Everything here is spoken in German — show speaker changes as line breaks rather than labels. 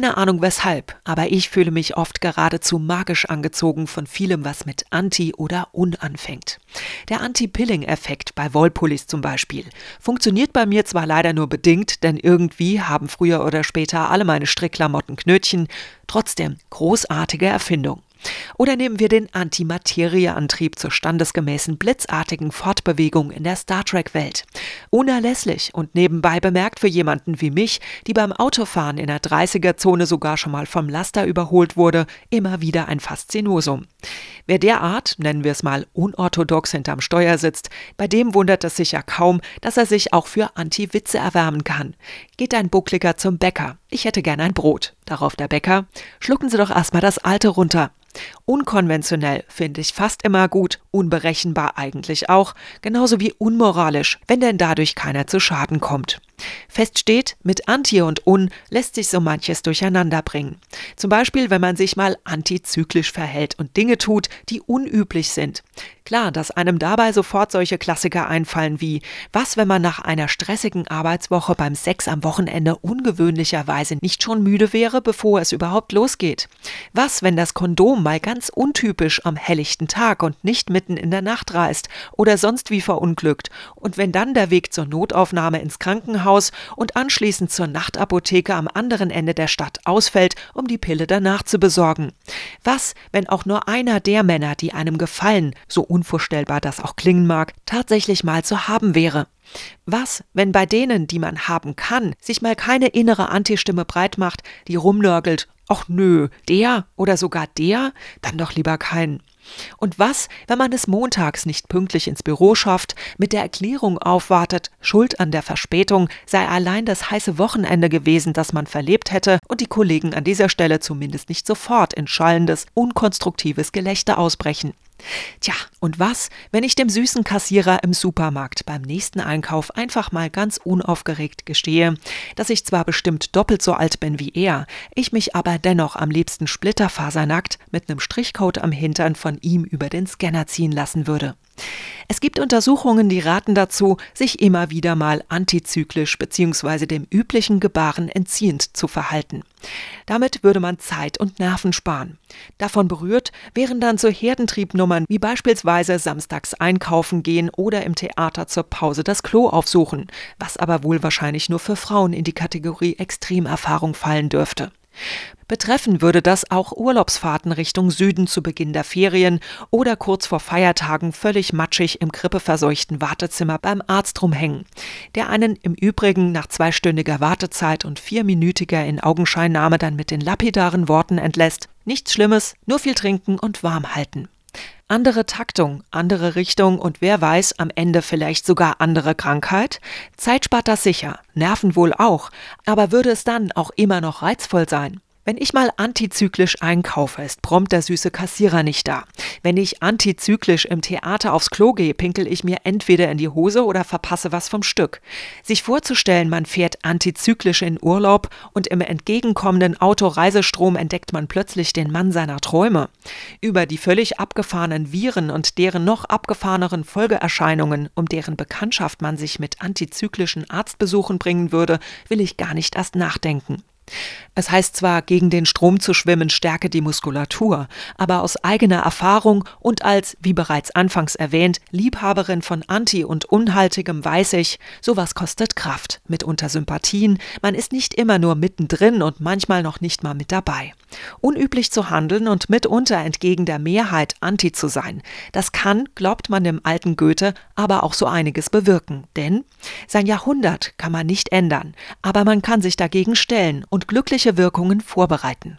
Keine Ahnung weshalb, aber ich fühle mich oft geradezu magisch angezogen von vielem, was mit Anti oder Un anfängt. Der Anti-Pilling-Effekt bei Wollpullis zum Beispiel funktioniert bei mir zwar leider nur bedingt, denn irgendwie haben früher oder später alle meine Strickklamotten Knötchen, trotzdem großartige Erfindung. Oder nehmen wir den Antimaterieantrieb zur standesgemäßen blitzartigen Fortbewegung in der Star Trek-Welt. Unerlässlich und nebenbei bemerkt für jemanden wie mich, die beim Autofahren in der 30er-Zone sogar schon mal vom Laster überholt wurde, immer wieder ein Faszinosum. Wer derart, nennen wir es mal, unorthodox hinterm Steuer sitzt, bei dem wundert es sich ja kaum, dass er sich auch für Anti-Witze erwärmen kann. Geht ein Buckliger zum Bäcker. Ich hätte gern ein Brot. Darauf der Bäcker. Schlucken Sie doch erstmal das alte runter. Unkonventionell finde ich fast immer gut, unberechenbar eigentlich auch, genauso wie unmoralisch, wenn denn dadurch keiner zu Schaden kommt. Fest steht, mit Anti und Un lässt sich so manches durcheinander bringen. Zum Beispiel, wenn man sich mal antizyklisch verhält und Dinge tut, die unüblich sind. Klar, dass einem dabei sofort solche Klassiker einfallen wie, was, wenn man nach einer stressigen Arbeitswoche beim Sex am Wochenende ungewöhnlicherweise nicht schon müde wäre, bevor es überhaupt losgeht? Was, wenn das Kondom mal ganz untypisch am helllichten Tag und nicht mitten in der Nacht reißt oder sonst wie verunglückt? Und wenn dann der Weg zur Notaufnahme ins Krankenhaus Krankenhaus und anschließend zur Nachtapotheke am anderen Ende der Stadt ausfällt, um die Pille danach zu besorgen. Was, wenn auch nur einer der Männer, die einem gefallen, so unvorstellbar das auch klingen mag, tatsächlich mal zu haben wäre? Was, wenn bei denen, die man haben kann, sich mal keine innere Antistimme breit macht, die rumnörgelt, ach nö, der oder sogar der, dann doch lieber keinen. Und was, wenn man es montags nicht pünktlich ins Büro schafft, mit der Erklärung aufwartet, Schuld an der Verspätung sei allein das heiße Wochenende gewesen, das man verlebt hätte, und die Kollegen an dieser Stelle zumindest nicht sofort in schallendes, unkonstruktives Gelächter ausbrechen. Tja, und was, wenn ich dem süßen Kassierer im Supermarkt beim nächsten Einkauf einfach mal ganz unaufgeregt gestehe, dass ich zwar bestimmt doppelt so alt bin wie er, ich mich aber dennoch am liebsten splitterfasernackt mit nem Strichcode am Hintern von ihm über den Scanner ziehen lassen würde. Es gibt Untersuchungen, die raten dazu, sich immer wieder mal antizyklisch bzw. dem üblichen Gebaren entziehend zu verhalten. Damit würde man Zeit und Nerven sparen. Davon berührt wären dann so Herdentriebnummern wie beispielsweise samstags einkaufen gehen oder im Theater zur Pause das Klo aufsuchen, was aber wohl wahrscheinlich nur für Frauen in die Kategorie Extremerfahrung fallen dürfte. Betreffen würde das auch Urlaubsfahrten Richtung Süden zu Beginn der Ferien oder kurz vor Feiertagen völlig matschig im grippeverseuchten Wartezimmer beim Arzt rumhängen, der einen im Übrigen nach zweistündiger Wartezeit und vierminütiger in Augenscheinnahme dann mit den lapidaren Worten entlässt: Nichts Schlimmes, nur viel trinken und warm halten. Andere Taktung, andere Richtung und wer weiß, am Ende vielleicht sogar andere Krankheit? Zeit spart das sicher, Nerven wohl auch, aber würde es dann auch immer noch reizvoll sein? Wenn ich mal antizyklisch einkaufe, ist prompt der süße Kassierer nicht da. Wenn ich antizyklisch im Theater aufs Klo gehe, pinkel ich mir entweder in die Hose oder verpasse was vom Stück. Sich vorzustellen, man fährt antizyklisch in Urlaub und im entgegenkommenden Autoreisestrom entdeckt man plötzlich den Mann seiner Träume. Über die völlig abgefahrenen Viren und deren noch abgefahreneren Folgeerscheinungen, um deren Bekanntschaft man sich mit antizyklischen Arztbesuchen bringen würde, will ich gar nicht erst nachdenken. Es heißt zwar, gegen den Strom zu schwimmen stärke die Muskulatur, aber aus eigener Erfahrung und als, wie bereits anfangs erwähnt, Liebhaberin von Anti- und Unhaltigem weiß ich, sowas kostet Kraft, mitunter Sympathien, man ist nicht immer nur mittendrin und manchmal noch nicht mal mit dabei. Unüblich zu handeln und mitunter entgegen der Mehrheit Anti zu sein, das kann, glaubt man dem alten Goethe, aber auch so einiges bewirken. Denn sein Jahrhundert kann man nicht ändern, aber man kann sich dagegen stellen und glückliche Wirkungen vorbereiten.